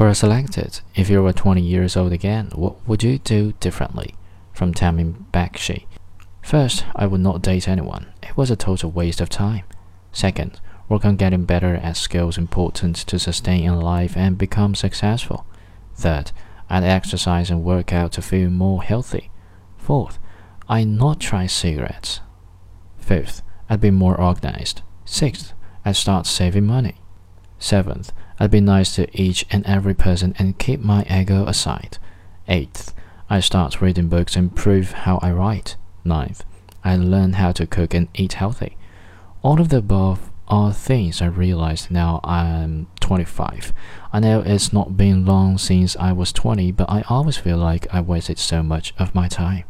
But selected, if you were 20 years old again, what would you do differently? From Tammy Bakshi. First, I would not date anyone. It was a total waste of time. Second, work on getting better at skills important to sustain in life and become successful. Third, I'd exercise and work out to feel more healthy. Fourth, I'd not try cigarettes. Fifth, I'd be more organized. Sixth, I'd start saving money. Seventh, I'd be nice to each and every person and keep my ego aside. Eighth, I start reading books and improve how I write. Ninth, I learn how to cook and eat healthy. All of the above are things I realize now I'm 25. I know it's not been long since I was 20, but I always feel like I wasted so much of my time.